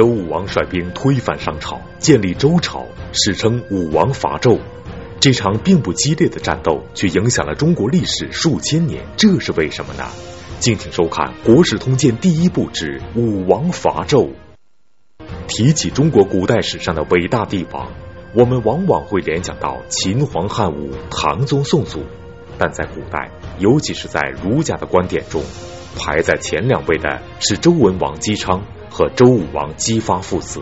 周武王率兵推翻商朝，建立周朝，史称武王伐纣。这场并不激烈的战斗，却影响了中国历史数千年，这是为什么呢？敬请收看《国史通鉴》第一部之武王伐纣。提起中国古代史上的伟大帝王，我们往往会联想到秦皇汉武、唐宗宋祖，但在古代，尤其是在儒家的观点中，排在前两位的是周文王姬昌和周武王姬发父子。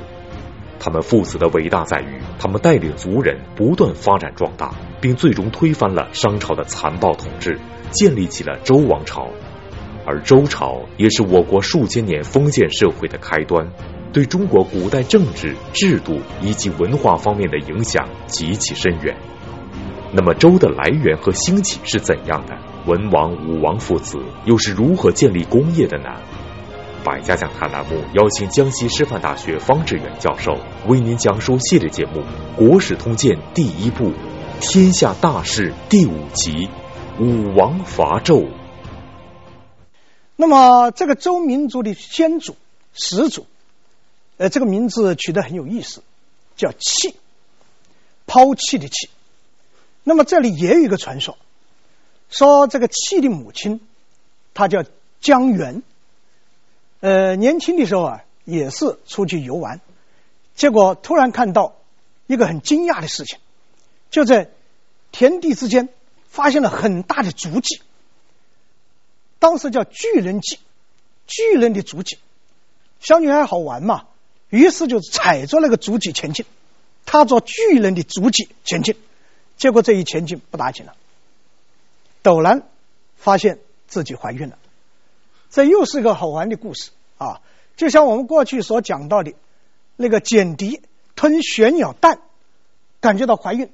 他们父子的伟大在于，他们带领族人不断发展壮大，并最终推翻了商朝的残暴统治，建立起了周王朝。而周朝也是我国数千年封建社会的开端。对中国古代政治制度以及文化方面的影响极其深远。那么周的来源和兴起是怎样的？文王、武王父子又是如何建立功业的呢？百家讲坛栏目邀请江西师范大学方志远教授为您讲述系列节目《国史通鉴》第一部《天下大事》第五集《武王伐纣》。那么这个周民族的先祖始祖。呃，这个名字取得很有意思，叫弃，抛弃的弃。那么这里也有一个传说，说这个弃的母亲，她叫姜原。呃，年轻的时候啊，也是出去游玩，结果突然看到一个很惊讶的事情，就在田地之间发现了很大的足迹，当时叫巨人迹，巨人的足迹。小女孩好玩嘛。于是就踩着那个足迹前进，踏着巨人的足迹前进，结果这一前进不打紧了，陡然发现自己怀孕了，这又是一个好玩的故事啊！就像我们过去所讲到的，那个简狄吞玄鸟蛋，感觉到怀孕，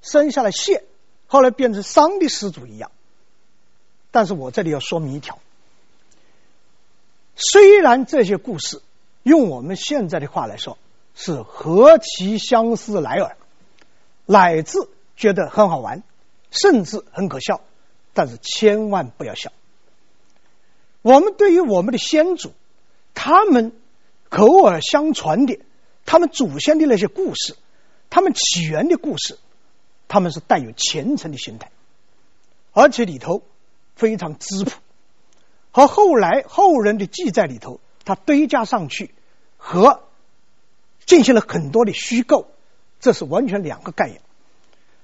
生下了谢，后来变成商的始祖一样。但是我这里要说明一条，虽然这些故事。用我们现在的话来说，是何其相似来耳，乃至觉得很好玩，甚至很可笑，但是千万不要笑。我们对于我们的先祖，他们口耳相传的，他们祖先的那些故事，他们起源的故事，他们是带有虔诚的心态，而且里头非常质朴，和后来后人的记载里头。他堆加上去和进行了很多的虚构，这是完全两个概念。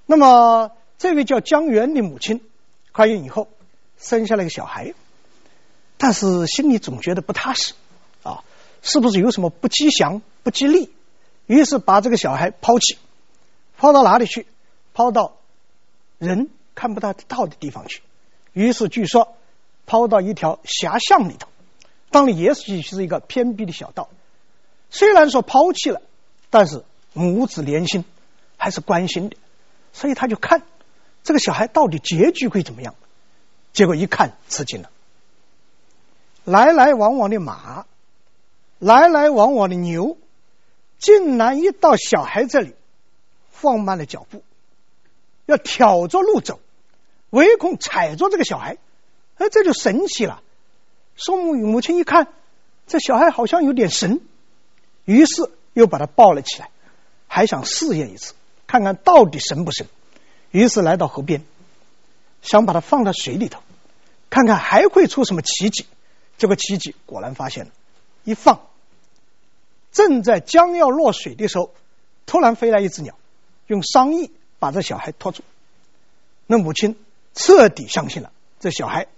那么，这位叫姜原的母亲怀孕以后生下了一个小孩，但是心里总觉得不踏实啊，是不是有什么不吉祥、不吉利？于是把这个小孩抛弃，抛到哪里去？抛到人看不到到的地方去。于是据说抛到一条狭巷里头。当然也许是一个偏僻的小道，虽然说抛弃了，但是母子连心，还是关心的，所以他就看这个小孩到底结局会怎么样。结果一看吃惊了，来来往往的马，来来往往的牛，竟然一到小孩这里，放慢了脚步，要挑着路走，唯恐踩着这个小孩，哎，这就神奇了。宋母母亲一看，这小孩好像有点神，于是又把他抱了起来，还想试验一次，看看到底神不神。于是来到河边，想把他放到水里头，看看还会出什么奇迹。这个奇迹果然发现了，一放，正在将要落水的时候，突然飞来一只鸟，用双翼把这小孩托住。那母亲彻底相信了，这小孩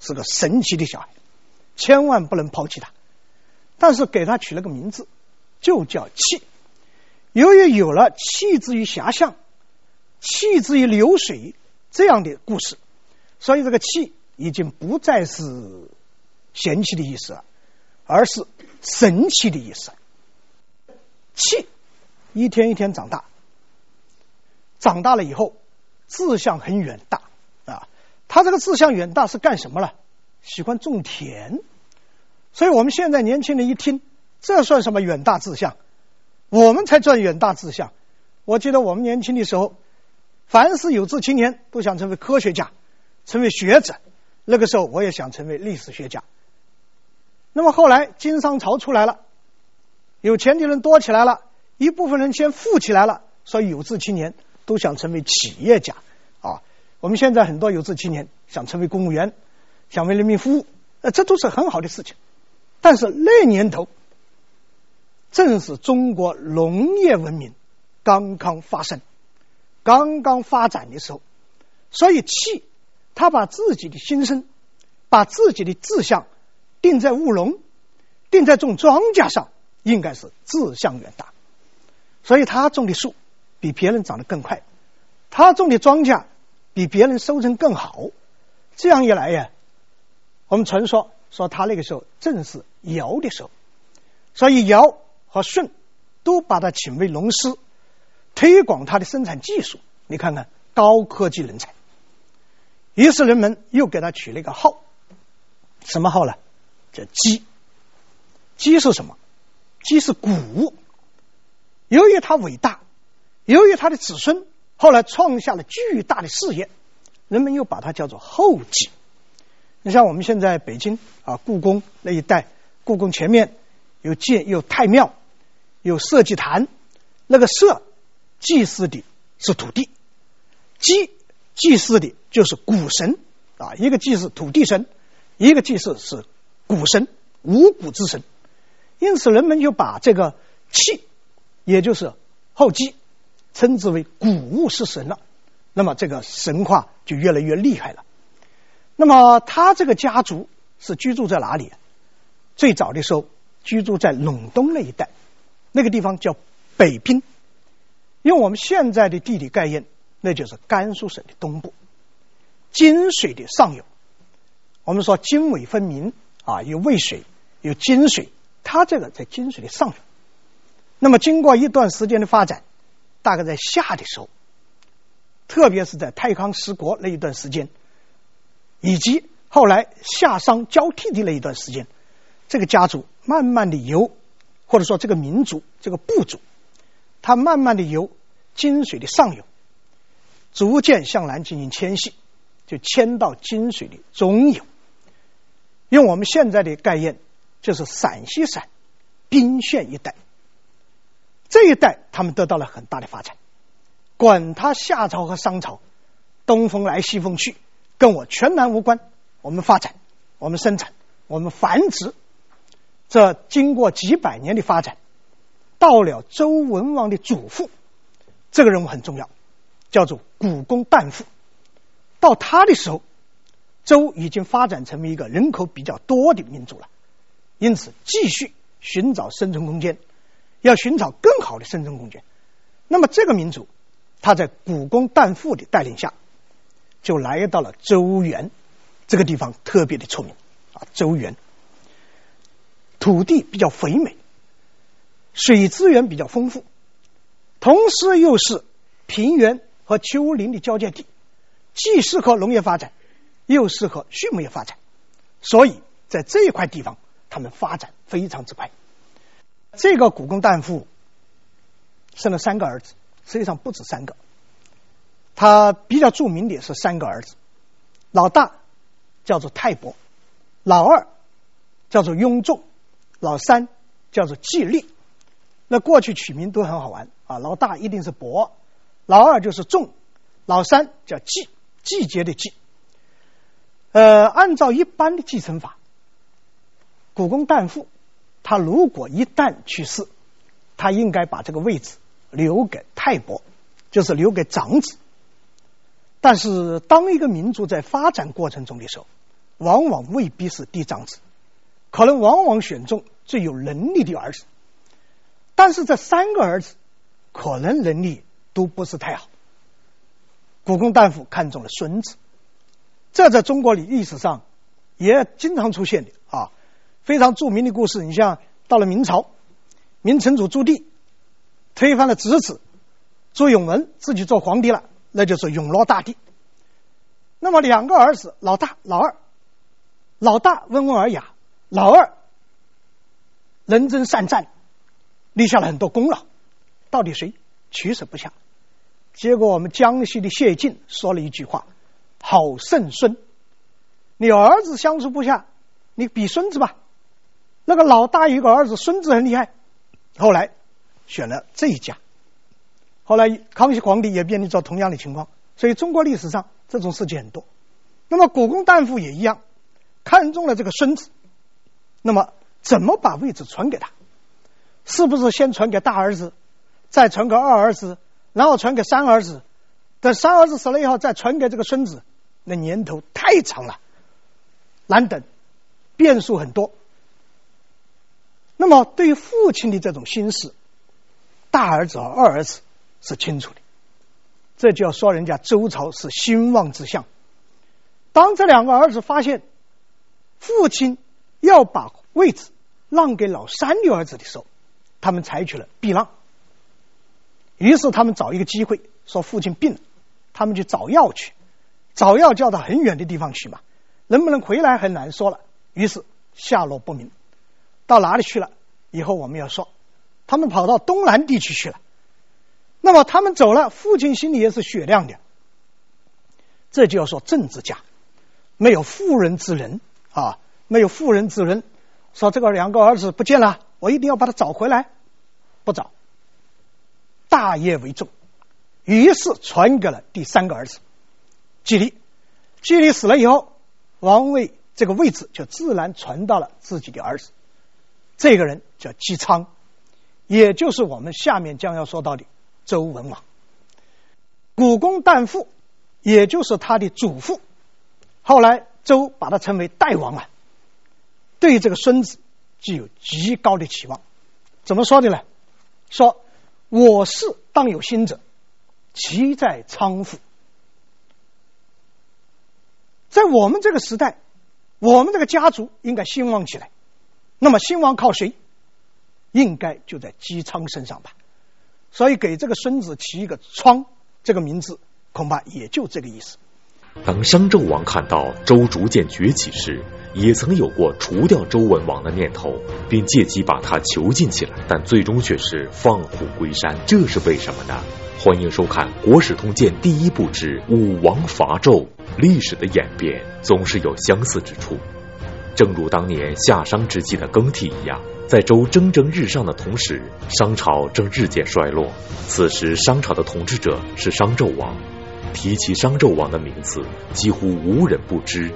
是个神奇的小孩。千万不能抛弃他，但是给他取了个名字，就叫气。由于有了气之于遐想，气之于流水这样的故事，所以这个气已经不再是嫌弃的意思，而是神奇的意思。气一天一天长大，长大了以后志向很远大啊。他这个志向远大是干什么了？喜欢种田，所以我们现在年轻人一听，这算什么远大志向？我们才算远大志向。我记得我们年轻的时候，凡是有志青年都想成为科学家，成为学者。那个时候我也想成为历史学家。那么后来经商潮出来了，有钱的人多起来了，一部分人先富起来了，所以有志青年都想成为企业家啊。我们现在很多有志青年想成为公务员，想为人民服务，呃，这都是很好的事情。但是那年头，正是中国农业文明刚刚发生、刚刚发展的时候，所以戚他把自己的心声、把自己的志向定在务农、定在种庄稼上，应该是志向远大。所以他种的树比别人长得更快，他种的庄稼比别人收成更好。这样一来呀，我们传说说他那个时候正是尧的时候，所以尧。和舜都把他请为农师，推广他的生产技术。你看看高科技人才。于是人们又给他取了一个号，什么号呢？叫姬。姬是什么？姬是谷物。由于他伟大，由于他的子孙后来创下了巨大的事业，人们又把它叫做后姬。你像我们现在北京啊，故宫那一带，故宫前面有建有太庙。有社稷坛，那个社祭祀的是土地，祭祭祀的就是谷神啊，一个祭祀土地神，一个祭祀是谷神，五谷之神。因此，人们就把这个气，也就是后稷，称之为谷物之神了。那么，这个神话就越来越厉害了。那么，他这个家族是居住在哪里？最早的时候，居住在陇东那一带。那个地方叫北滨，用我们现在的地理概念，那就是甘肃省的东部，泾水的上游。我们说泾渭分明啊，有渭水，有泾水，它这个在泾水的上游。那么经过一段时间的发展，大概在夏的时候，特别是在太康失国那一段时间，以及后来夏商交替的那一段时间，这个家族慢慢的由。或者说，这个民族、这个部族，他慢慢的由泾水的上游，逐渐向南进行迁徙，就迁到泾水的中游。用我们现在的概念，就是陕西省宾县一带。这一带他们得到了很大的发展。管他夏朝和商朝，东风来西风去，跟我全然无关。我们发展，我们生产，我们繁殖。这经过几百年的发展，到了周文王的祖父，这个人物很重要，叫做古公旦父。到他的时候，周已经发展成为一个人口比较多的民族了，因此继续寻找生存空间，要寻找更好的生存空间。那么这个民族，他在古公旦父的带领下，就来到了周原这个地方，特别的出名啊，周原。土地比较肥美，水资源比较丰富，同时又是平原和丘陵的交界地，既适合农业发展，又适合畜牧业发展，所以在这一块地方，他们发展非常之快。这个古公旦父生了三个儿子，实际上不止三个，他比较著名的是三个儿子，老大叫做泰伯，老二叫做雍仲。老三叫做季历，那过去取名都很好玩啊。老大一定是伯，老二就是仲，老三叫季，季节的季。呃，按照一般的继承法，古公旦父他如果一旦去世，他应该把这个位置留给泰伯，就是留给长子。但是，当一个民族在发展过程中的时候，往往未必是嫡长子。可能往往选中最有能力的儿子，但是这三个儿子可能能力都不是太好。古公旦父看中了孙子，这在中国的历史上也经常出现的啊，非常著名的故事。你像到了明朝，明成祖朱棣推翻了侄子朱允炆，自己做皇帝了，那就是永乐大帝。那么两个儿子，老大、老二，老大温文尔雅。老二能征善战，立下了很多功劳，到底谁取舍不下？结果我们江西的谢晋说了一句话：“好胜孙。”你儿子相处不下，你比孙子吧。那个老大有个儿子，孙子很厉害后来选了这一家。后来康熙皇帝也面临着同样的情况，所以中国历史上这种事情很多。那么古公旦夫也一样，看中了这个孙子，那么怎么把位置传给他？是不是先传给大儿子，再传给二儿子，然后传给三儿子？等三儿子死了以后，再传给这个孙子？那年头太长了，难等，变数很多。那么对于父亲的这种心思，大儿子和二儿子。是清楚的，这就要说人家周朝是兴旺之相。当这两个儿子发现父亲要把位置让给老三的儿子的时候，他们采取了避让。于是他们找一个机会说父亲病了，他们去找药去，找药叫到很远的地方去嘛，能不能回来很难说了。于是下落不明，到哪里去了？以后我们要说，他们跑到东南地区去了。那么他们走了，父亲心里也是雪亮的。这就要说政治家，没有妇人之仁啊，没有妇人之仁。说这个两个儿子不见了，我一定要把他找回来。不找，大业为重，于是传给了第三个儿子季历。季历死了以后，王位这个位置就自然传到了自己的儿子。这个人叫姬昌，也就是我们下面将要说到的。周文王，古公旦父，也就是他的祖父。后来周把他称为代王啊，对这个孙子具有极高的期望。怎么说的呢？说我是当有心者，其在昌乎？在我们这个时代，我们这个家族应该兴旺起来。那么兴旺靠谁？应该就在姬昌身上吧。所以给这个孙子起一个“昌”这个名字，恐怕也就这个意思。当商纣王看到周逐渐崛起时，也曾有过除掉周文王的念头，并借机把他囚禁起来，但最终却是放虎归山。这是为什么呢？欢迎收看《国史通鉴》第一部之《武王伐纣》，历史的演变总是有相似之处。正如当年夏商之际的更替一样。在周蒸蒸日上的同时，商朝正日渐衰落。此时，商朝的统治者是商纣王。提起商纣王的名字，几乎无人不知。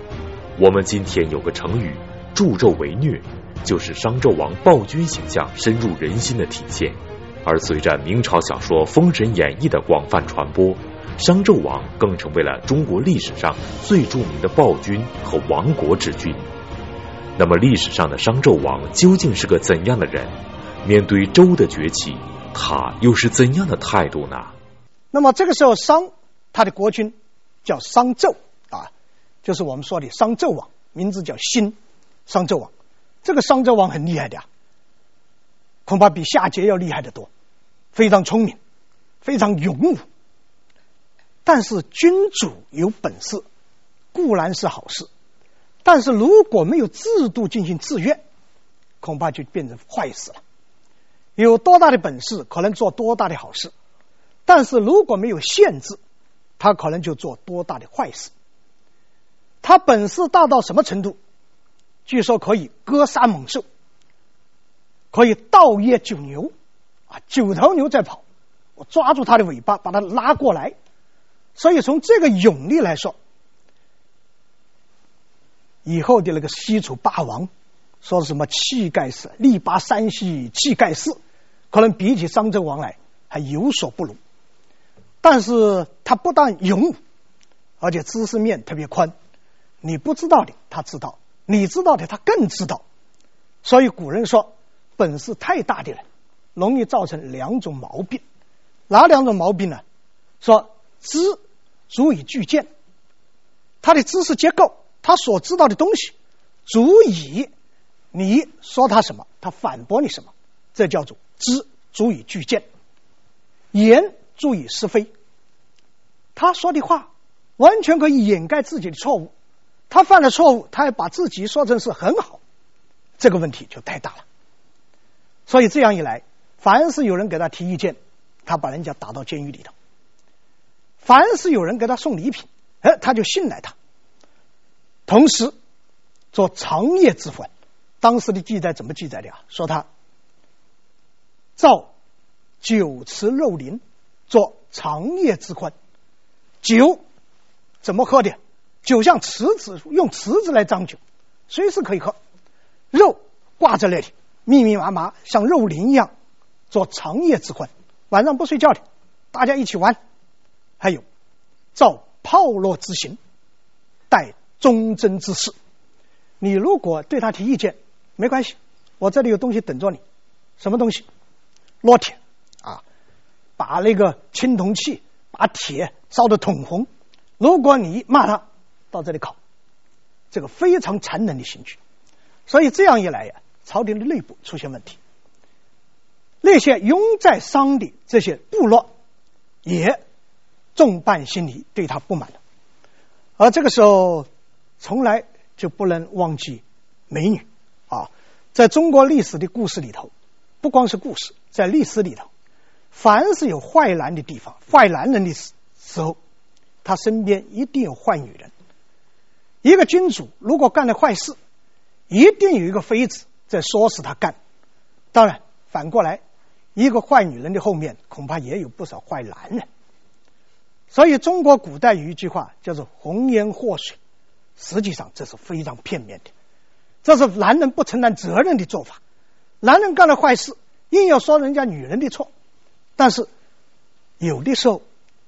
我们今天有个成语“助纣为虐”，就是商纣王暴君形象深入人心的体现。而随着明朝小说《封神演义》的广泛传播，商纣王更成为了中国历史上最著名的暴君和亡国之君。那么历史上的商纣王究竟是个怎样的人？面对周的崛起，他又是怎样的态度呢？那么这个时候，商他的国君叫商纣啊，就是我们说的商纣王，名字叫辛，商纣王。这个商纣王很厉害的，恐怕比夏桀要厉害得多，非常聪明，非常勇武。但是君主有本事固然是好事。但是如果没有制度进行制约，恐怕就变成坏事了。有多大的本事，可能做多大的好事；但是如果没有限制，他可能就做多大的坏事。他本事大到什么程度？据说可以割杀猛兽，可以盗猎九牛，啊，九头牛在跑，我抓住它的尾巴，把它拉过来。所以从这个勇力来说。以后的那个西楚霸王，说什么气盖世，力拔山兮气盖世，可能比起商纣王来还有所不如。但是他不但勇，而且知识面特别宽，你不知道的他知道，你知道的他更知道。所以古人说，本事太大的人容易造成两种毛病，哪两种毛病呢？说知足以具见，他的知识结构。他所知道的东西，足以你说他什么，他反驳你什么，这叫做知足以具见，言足以是非。他说的话完全可以掩盖自己的错误，他犯了错误，他还把自己说成是很好，这个问题就太大了。所以这样一来，凡是有人给他提意见，他把人家打到监狱里头；凡是有人给他送礼品，哎，他就信赖他。同时，做长夜之欢。当时的记载怎么记载的啊？说他造酒池肉林，做长夜之欢。酒怎么喝的？酒像池子，用池子来装酒，随时可以喝。肉挂在那里，密密麻麻，像肉林一样，做长夜之欢。晚上不睡觉的，大家一起玩。还有造炮烙之刑，待忠贞之事。你如果对他提意见，没关系，我这里有东西等着你。什么东西？烙铁啊！把那个青铜器，把铁烧得通红。如果你骂他，到这里烤，这个非常残忍的刑具。所以这样一来呀，朝廷的内部出现问题。那些拥在商的这些部落，也众叛亲离，对他不满了。而这个时候，从来就不能忘记美女啊！在中国历史的故事里头，不光是故事，在历史里头，凡是有坏男的地方、坏男人的时时候，他身边一定有坏女人。一个君主如果干了坏事，一定有一个妃子在唆使他干。当然，反过来，一个坏女人的后面恐怕也有不少坏男人。所以，中国古代有一句话叫做“红颜祸水”，实际上这是非常片面的，这是男人不承担责任的做法。男人干了坏事，硬要说人家女人的错，但是有的时候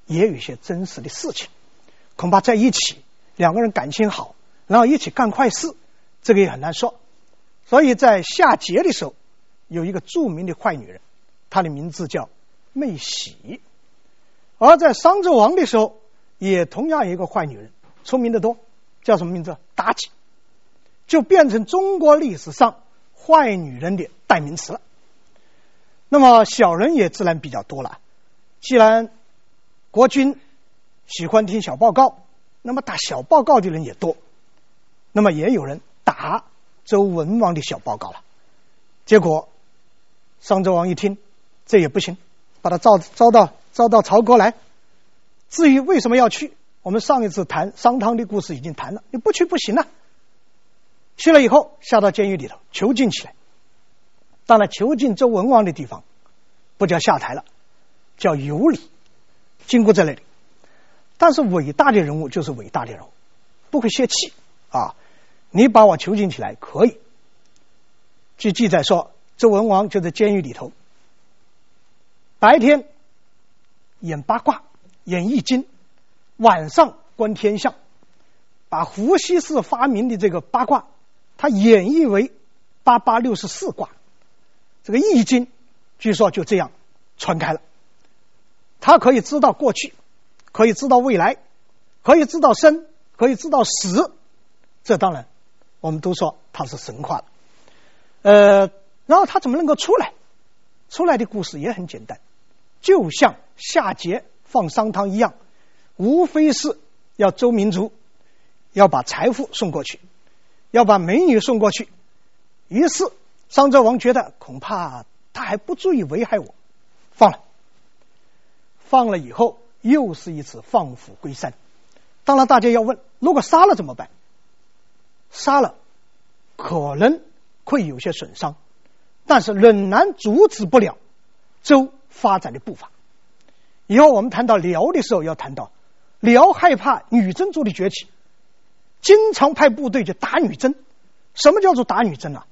也有一些真实的事情，恐怕在一起两个人感情好，然后一起干坏事，这个也很难说。所以在夏桀的时候，有一个著名的坏女人，她的名字叫妹喜。而在商纣王的时候，也同样一个坏女人，聪明的多，叫什么名字？妲己，就变成中国历史上坏女人的代名词了。那么小人也自然比较多了。既然国君喜欢听小报告，那么打小报告的人也多。那么也有人打周文王的小报告了。结果商纣王一听，这也不行，把他召召到。招到朝国来。至于为什么要去，我们上一次谈商汤的故事已经谈了。你不去不行了。去了以后，下到监狱里头囚禁起来。当然，囚禁周文王的地方不叫下台了，叫有礼，经过在那里。但是伟大的人物就是伟大的人物，不会泄气啊！你把我囚禁起来可以。据记载说，周文王就在监狱里头，白天。演八卦，演易经，晚上观天象，把伏羲氏发明的这个八卦，他演绎为八八六十四卦。这个易经据说就这样传开了。他可以知道过去，可以知道未来，可以知道生，可以知道死。这当然，我们都说他是神话了。呃，然后他怎么能够出来？出来的故事也很简单。就像夏桀放商汤一样，无非是要周民族要把财富送过去，要把美女送过去。于是商纣王觉得恐怕他还不足以危害我，放了。放了以后，又是一次放虎归山。当然，大家要问：如果杀了怎么办？杀了可能会有些损伤，但是仍然阻止不了周。发展的步伐。以后我们谈到辽的时候，要谈到辽害怕女真族的崛起，经常派部队去打女真。什么叫做打女真啊？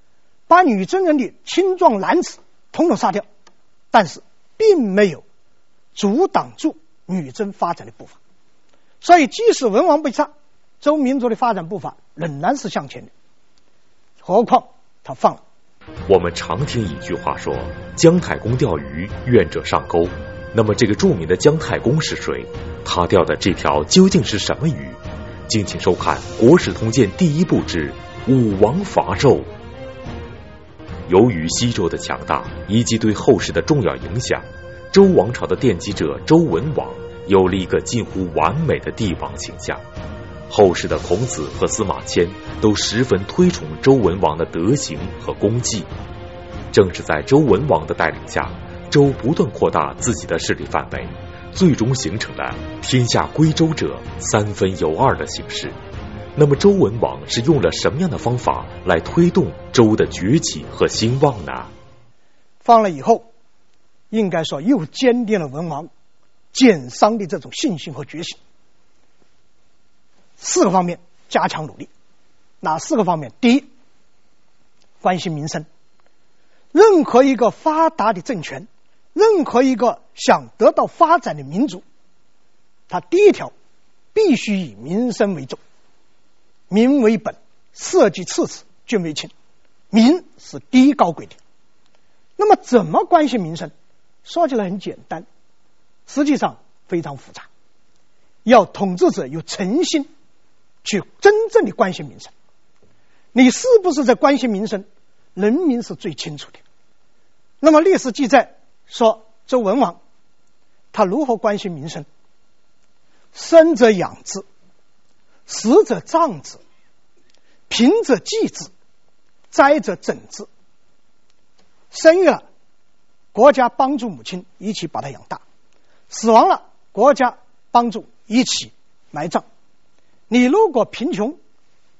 把女真人的青壮男子统统杀掉，但是并没有阻挡住女真发展的步伐。所以，即使文王被杀，周民族的发展步伐仍然是向前的。何况他放了。我们常听一句话说：“姜太公钓鱼，愿者上钩。”那么，这个著名的姜太公是谁？他钓的这条究竟是什么鱼？敬请收看《国史通鉴》第一部之《武王伐纣》。由于西周的强大以及对后世的重要影响，周王朝的奠基者周文王有了一个近乎完美的帝王形象。后世的孔子和司马迁都十分推崇周文王的德行和功绩。正是在周文王的带领下，周不断扩大自己的势力范围，最终形成了天下归周者三分有二的形势。那么，周文王是用了什么样的方法来推动周的崛起和兴旺呢？放了以后，应该说又坚定了文王建商的这种信心和决心。四个方面加强努力，哪四个方面？第一，关心民生。任何一个发达的政权，任何一个想得到发展的民族，他第一条必须以民生为重，民为本，社稷次次，君为轻，民是第一高贵的。那么，怎么关心民生？说起来很简单，实际上非常复杂。要统治者有诚心去真正的关心民生，你是不是在关心民生？人民是最清楚的。那么历史记载说，周文王他如何关心民生？生者养之，死者葬之，贫者济之，灾者整之。生育了，国家帮助母亲一起把他养大；死亡了，国家帮助一起埋葬。你如果贫穷，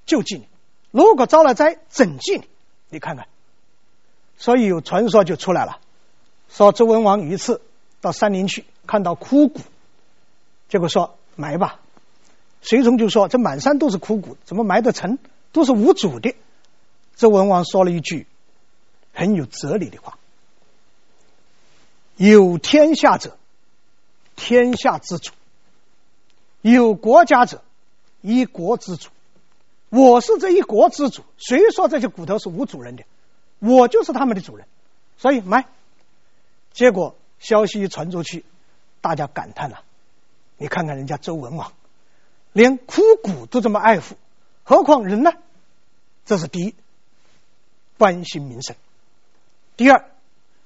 救济你；如果遭了灾，整济你。你看看。所以有传说就出来了，说周文王一次到山林去，看到枯骨，结果说埋吧。随从就说这满山都是枯骨，怎么埋得成？都是无主的。周文王说了一句很有哲理的话：“有天下者，天下之主；有国家者，一国之主。我是这一国之主，谁说这些骨头是无主人的？”我就是他们的主人，所以买。结果消息一传出去，大家感叹了：你看看人家周文王，连枯骨都这么爱护，何况人呢？这是第一，关心民生；第二，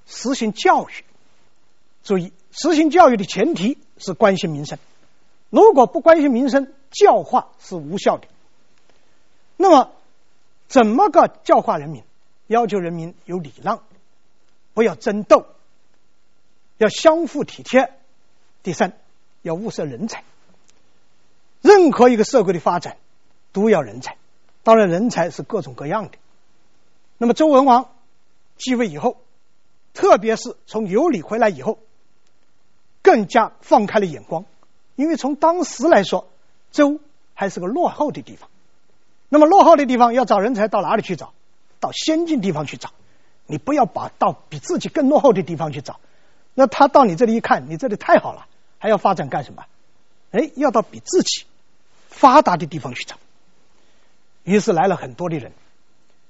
实行教育。注意，实行教育的前提是关心民生。如果不关心民生，教化是无效的。那么，怎么个教化人民？要求人民有礼让，不要争斗，要相互体贴。第三，要物色人才。任何一个社会的发展都要人才，当然人才是各种各样的。那么周文王继位以后，特别是从有礼回来以后，更加放开了眼光，因为从当时来说，周还是个落后的地方。那么落后的地方要找人才，到哪里去找？到先进地方去找，你不要把到比自己更落后的地方去找。那他到你这里一看，你这里太好了，还要发展干什么？哎，要到比自己发达的地方去找。于是来了很多的人，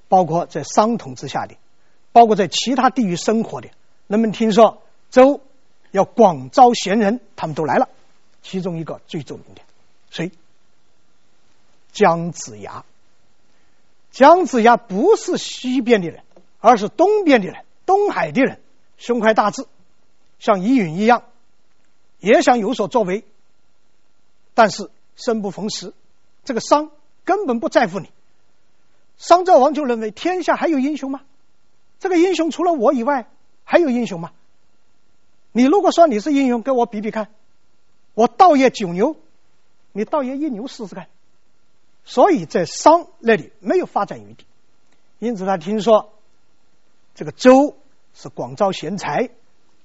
包括在商统之下的，包括在其他地域生活的。人们听说周要广招贤人，他们都来了。其中一个最著名的，谁？姜子牙。姜子牙不是西边的人，而是东边的人，东海的人，胸怀大志，像伊尹一样，也想有所作为。但是生不逢时，这个商根本不在乎你。商纣王就认为天下还有英雄吗？这个英雄除了我以外，还有英雄吗？你如果说你是英雄，跟我比比看，我倒爷九牛，你倒爷一牛试试看。所以在商那里没有发展余地，因此他听说这个周是广招贤才，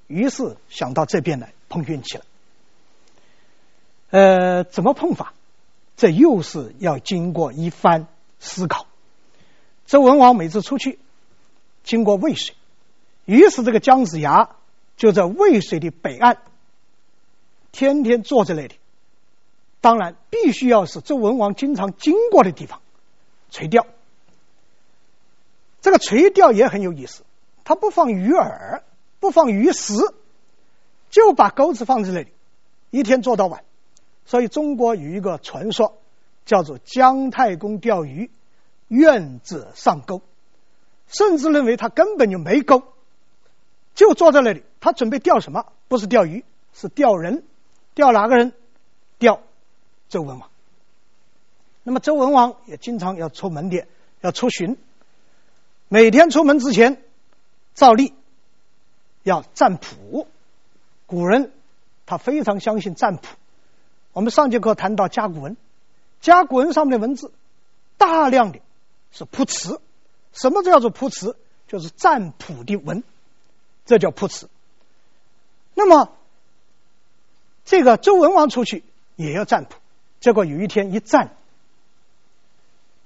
于是想到这边来碰运气了。呃，怎么碰法？这又是要经过一番思考。周文王每次出去经过渭水，于是这个姜子牙就在渭水的北岸，天天坐在那里。当然，必须要是周文王经常经过的地方，垂钓。这个垂钓也很有意思，他不放鱼饵，不放鱼食，就把钩子放在那里，一天做到晚。所以中国有一个传说，叫做姜太公钓鱼，愿者上钩，甚至认为他根本就没钩，就坐在那里。他准备钓什么？不是钓鱼，是钓人。调哪个人？调。周文王，那么周文王也经常要出门的，要出巡。每天出门之前，照例要占卜。古人他非常相信占卜。我们上节课谈到甲骨文，甲骨文上面的文字大量的是卜辞。什么叫做卜辞？就是占卜的文，这叫卜辞。那么这个周文王出去也要占卜，结果有一天一占，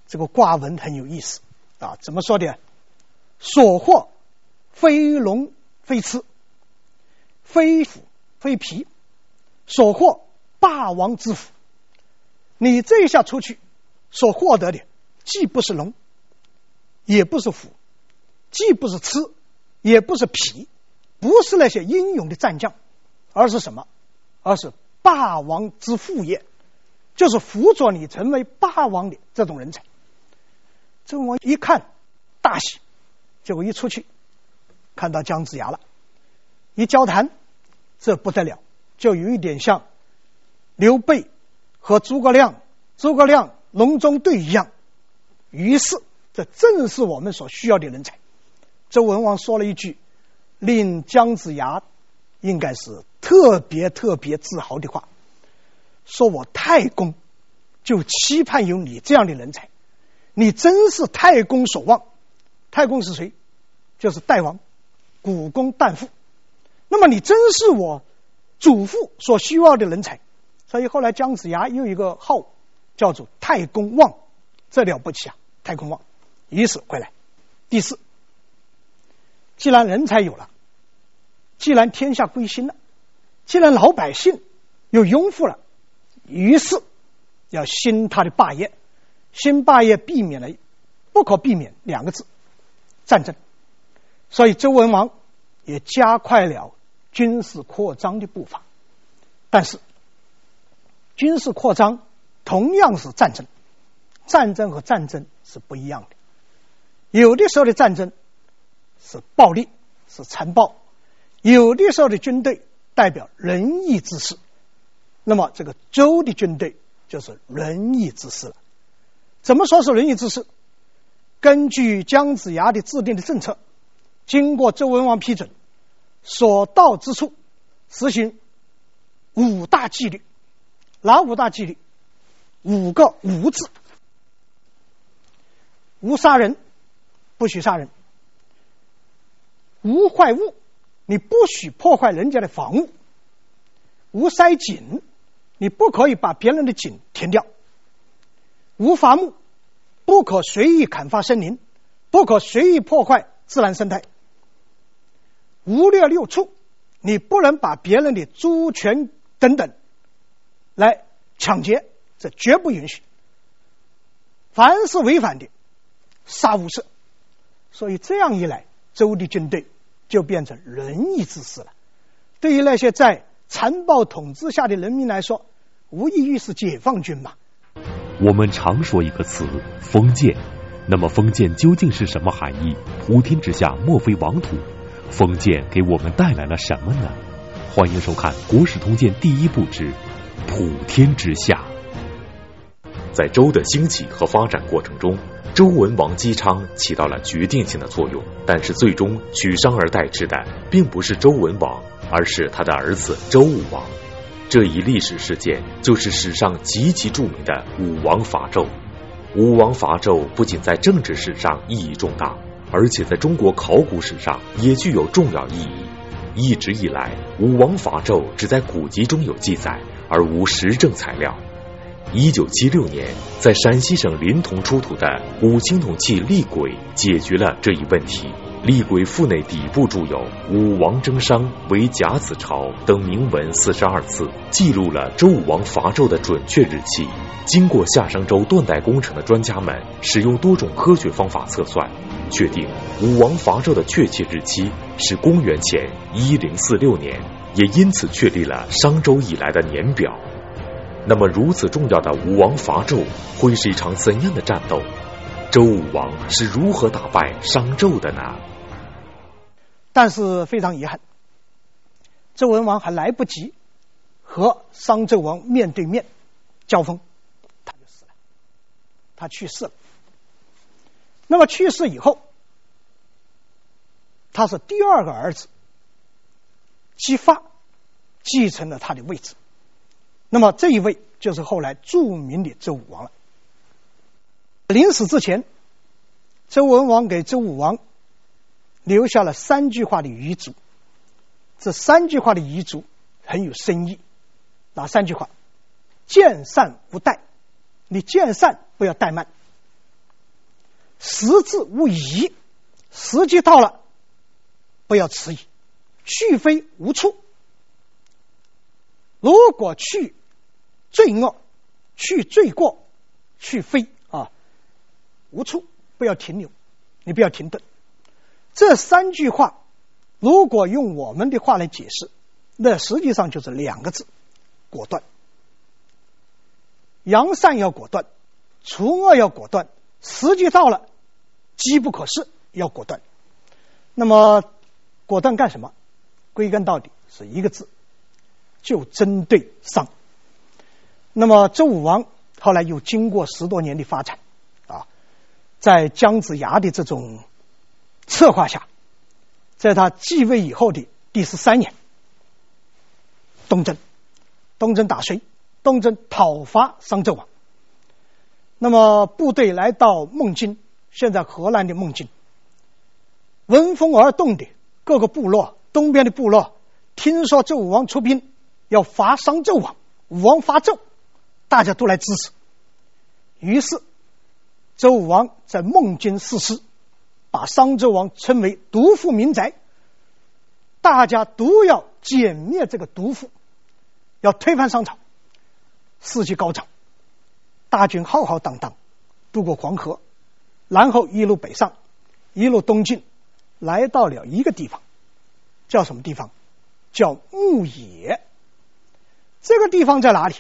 这个卦文很有意思啊，怎么说的？所获非龙非螭，非虎非貔，所获霸王之福。你这一下出去所获得的，既不是龙，也不是虎，既不是螭，也不是貔，不是那些英勇的战将，而是什么？而是霸王之福也，就是辅佐你成为霸王的这种人才。周文王一看大喜，结果一出去看到姜子牙了，一交谈，这不得了，就有一点像刘备和诸葛亮，诸葛亮隆中对一样。于是，这正是我们所需要的人才。周文王说了一句令姜子牙应该是特别特别自豪的话：“说我太公就期盼有你这样的人才。”你真是太公所望，太公是谁？就是代王，古公旦父。那么你真是我祖父所需要的人才，所以后来姜子牙又一个号叫做太公望，这了不起啊！太公望，于是回来。第四，既然人才有了，既然天下归心了，既然老百姓又拥护了，于是要兴他的霸业。兴霸业避免了不可避免两个字战争，所以周文王也加快了军事扩张的步伐。但是军事扩张同样是战争，战争和战争是不一样的。有的时候的战争是暴力，是残暴；有的时候的军队代表仁义之士。那么这个周的军队就是仁义之士了。怎么说是仁义之士？根据姜子牙的制定的政策，经过周文王批准，所到之处实行五大纪律。哪五大纪律？五个“无”字：无杀人，不许杀人；无坏物，你不许破坏人家的房屋；无塞井，你不可以把别人的井填掉。无伐木，不可随意砍伐森林，不可随意破坏自然生态。无掠六畜，你不能把别人的猪犬等等来抢劫，这绝不允许。凡是违反的，杀无赦。所以这样一来，周的军队就变成仁义之士了。对于那些在残暴统治下的人民来说，无异于是解放军嘛。我们常说一个词“封建”，那么封建究竟是什么含义？普天之下莫非王土，封建给我们带来了什么呢？欢迎收看《国史通鉴》第一部之“普天之下”。在周的兴起和发展过程中，周文王姬昌起到了决定性的作用，但是最终取商而代之的，并不是周文王，而是他的儿子周武王。这一历史事件就是史上极其著名的武王伐纣。武王伐纣不仅在政治史上意义重大，而且在中国考古史上也具有重要意义。一直以来，武王伐纣只在古籍中有记载，而无实证材料。一九七六年，在陕西省临潼出土的古青铜器厉簋解决了这一问题。厉簋腹内底部铸有“武王征商为甲子朝”等铭文四十二字，记录了周武王伐纣的准确日期。经过夏商周断代工程的专家们使用多种科学方法测算，确定武王伐纣的确切日期是公元前一零四六年，也因此确立了商周以来的年表。那么，如此重要的武王伐纣会是一场怎样的战斗？周武王是如何打败商纣的呢？但是非常遗憾，周文王还来不及和商纣王面对面交锋，他就死了，他去世了。那么去世以后，他是第二个儿子姬发继承了他的位置。那么这一位就是后来著名的周武王了。临死之前，周文王给周武王留下了三句话的遗嘱。这三句话的遗嘱很有深意。哪三句话？见善不怠，你见善不要怠慢；时至勿疑，时机到了不要迟疑；去非无处，如果去罪恶、去罪过、去非啊无处，不要停留，你不要停顿。这三句话，如果用我们的话来解释，那实际上就是两个字：果断。扬善要果断，除恶要果断，时机到了，机不可失，要果断。那么，果断干什么？归根到底是一个字，就针对商。那么，周武王后来又经过十多年的发展，啊，在姜子牙的这种策划下，在他继位以后的第十三年，东征，东征打谁？东征讨伐商纣王，那么部队来到孟津，现在河南的孟津，闻风而动的各个部落，东边的部落听说周武王出兵要伐商纣王，武王伐纣，大家都来支持。于是周武王在孟津誓师，把商纣王称为毒妇民宅，大家都要歼灭这个毒妇，要推翻商朝。士气高涨，大军浩浩荡荡渡过黄河，然后一路北上，一路东进，来到了一个地方，叫什么地方？叫牧野。这个地方在哪里？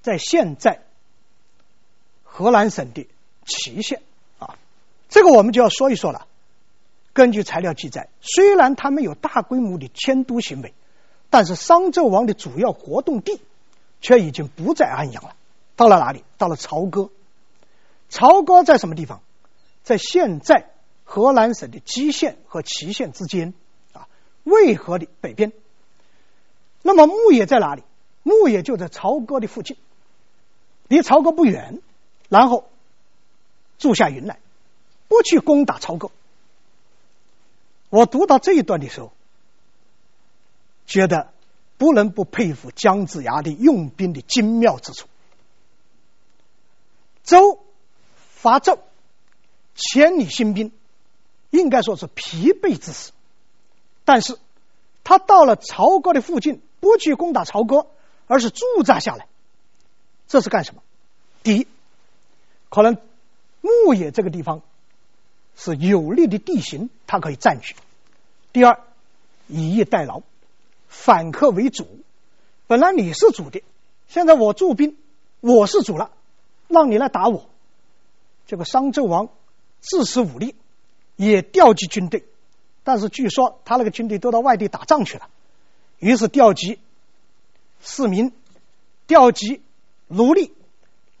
在现在河南省的淇县啊。这个我们就要说一说了。根据材料记载，虽然他们有大规模的迁都行为，但是商纣王的主要活动地。却已经不在安阳了，到了哪里？到了朝歌。朝歌在什么地方？在现在河南省的淇县和淇县之间啊，渭河的北边。那么牧野在哪里？牧野就在朝歌的附近，离朝歌不远。然后住下云来，不去攻打朝歌。我读到这一段的时候，觉得。不能不佩服姜子牙的用兵的精妙之处。周伐纣，千里行兵，应该说是疲惫之时。但是他到了朝歌的附近，不去攻打朝歌，而是驻扎下来。这是干什么？第一，可能牧野这个地方是有利的地形，他可以占据；第二，以逸待劳。反客为主，本来你是主的，现在我驻兵，我是主了，让你来打我。这个商纣王自恃武力，也调集军队，但是据说他那个军队都到外地打仗去了，于是调集市民，调集奴隶，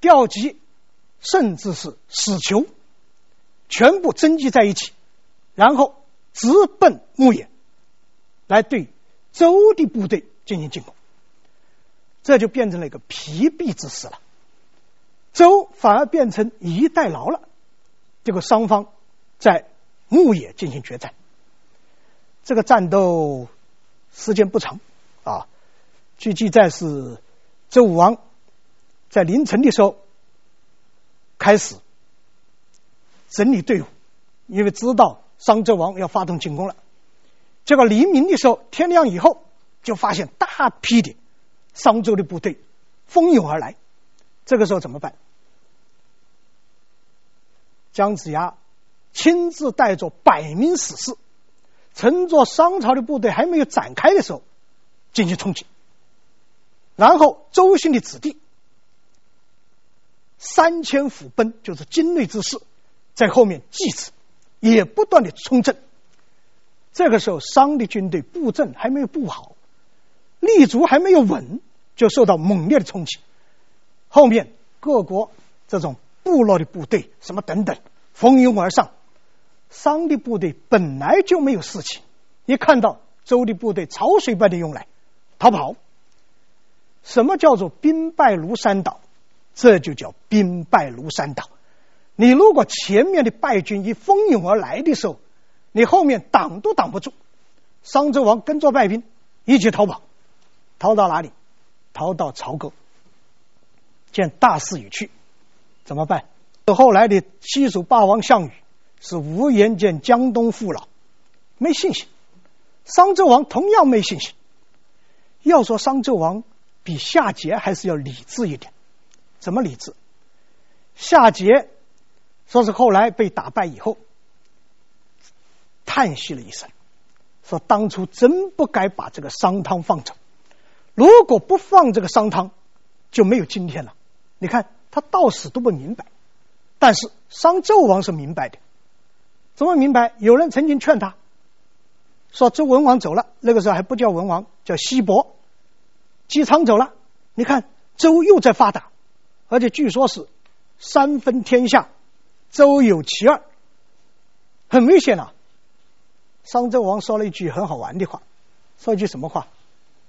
调集甚至是死囚，全部征集在一起，然后直奔牧野来对。周的部队进行进攻，这就变成了一个疲惫之势了。周反而变成以逸待劳了。这个双方在牧野进行决战，这个战斗时间不长啊。据记载是周武王在凌晨的时候开始整理队伍，因为知道商纣王要发动进攻了。结果黎明的时候，天亮以后，就发现大批的商周的部队蜂拥而来。这个时候怎么办？姜子牙亲自带着百名死士，乘坐商朝的部队还没有展开的时候进行冲击。然后周兴的子弟三千虎贲，就是精锐之士，在后面继之，也不断的冲阵。这个时候，商的军队布阵还没有布好，立足还没有稳，就受到猛烈的冲击。后面各国这种部落的部队什么等等蜂拥而上，商的部队本来就没有士气，一看到周的部队潮水般的涌来，逃跑。什么叫做兵败如山倒？这就叫兵败如山倒。你如果前面的败军一蜂拥而来的时候，你后面挡都挡不住，商纣王跟着败兵一起逃跑，逃到哪里？逃到朝歌。见大势已去，怎么办？后来的西蜀霸王项羽是无颜见江东父老，没信心。商纣王同样没信心。要说商纣王比夏桀还是要理智一点，怎么理智？夏桀说是后来被打败以后，叹息了一声，说当初真不该把这个商汤放走，如果不放这个商汤，就没有今天了。你看他到死都不明白，但是商纣王是明白的，怎么明白？有人曾经劝他说：“周文王走了，那个时候还不叫文王，叫西伯。”姬昌走了，你看周又在发达，而且据说是三分天下，周有其二，很危险啊！商纣王说了一句很好玩的话，说一句什么话？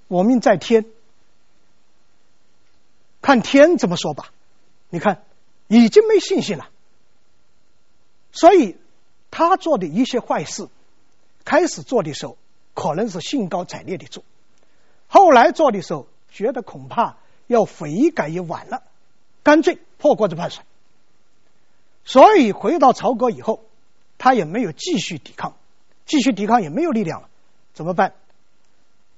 我命在天，看天怎么说吧。你看已经没信心了，所以他做的一些坏事，开始做的时候可能是兴高采烈的做。后来做的时候，觉得恐怕要悔改也晚了，干脆破锅子破摔。所以回到朝歌以后，他也没有继续抵抗，继续抵抗也没有力量了，怎么办？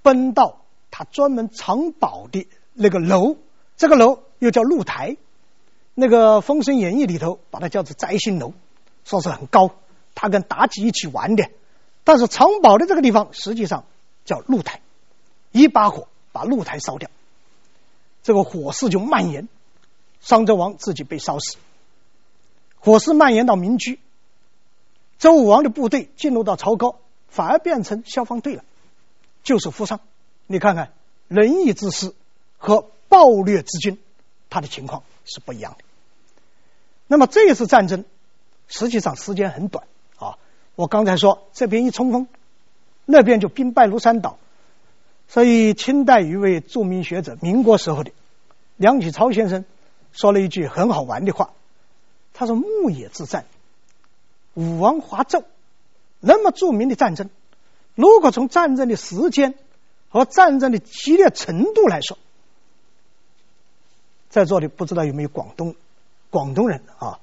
奔到他专门藏宝的那个楼，这个楼又叫露台，那个《封神演义》里头把它叫做摘星楼，说是很高，他跟妲己一起玩的。但是藏宝的这个地方实际上叫露台。一把火把露台烧掉，这个火势就蔓延，商纣王自己被烧死。火势蔓延到民居，周武王的部队进入到朝歌，反而变成消防队了，救死扶伤。你看看仁义之师和暴虐之君，他的情况是不一样的。那么这一次战争实际上时间很短，我刚才说这边一冲锋，那边就兵败如山倒。所以，清代一位著名学者，民国时候的梁启超先生说了一句很好玩的话。他说：“牧野之战，武王伐纣，那么著名的战争，如果从战争的时间和战争的激烈程度来说，在座的不知道有没有广东广东人啊？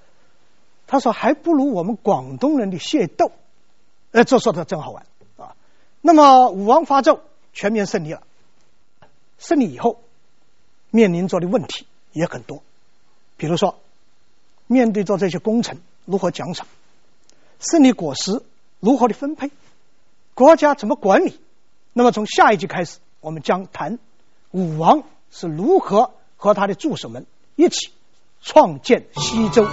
他说还不如我们广东人的械斗。哎，这说的真好玩啊！那么武王伐纣。”全面胜利了，胜利以后面临着的问题也很多，比如说面对着这些功臣如何奖赏，胜利果实如何的分配，国家怎么管理？那么从下一集开始，我们将谈武王是如何和他的助手们一起创建西周。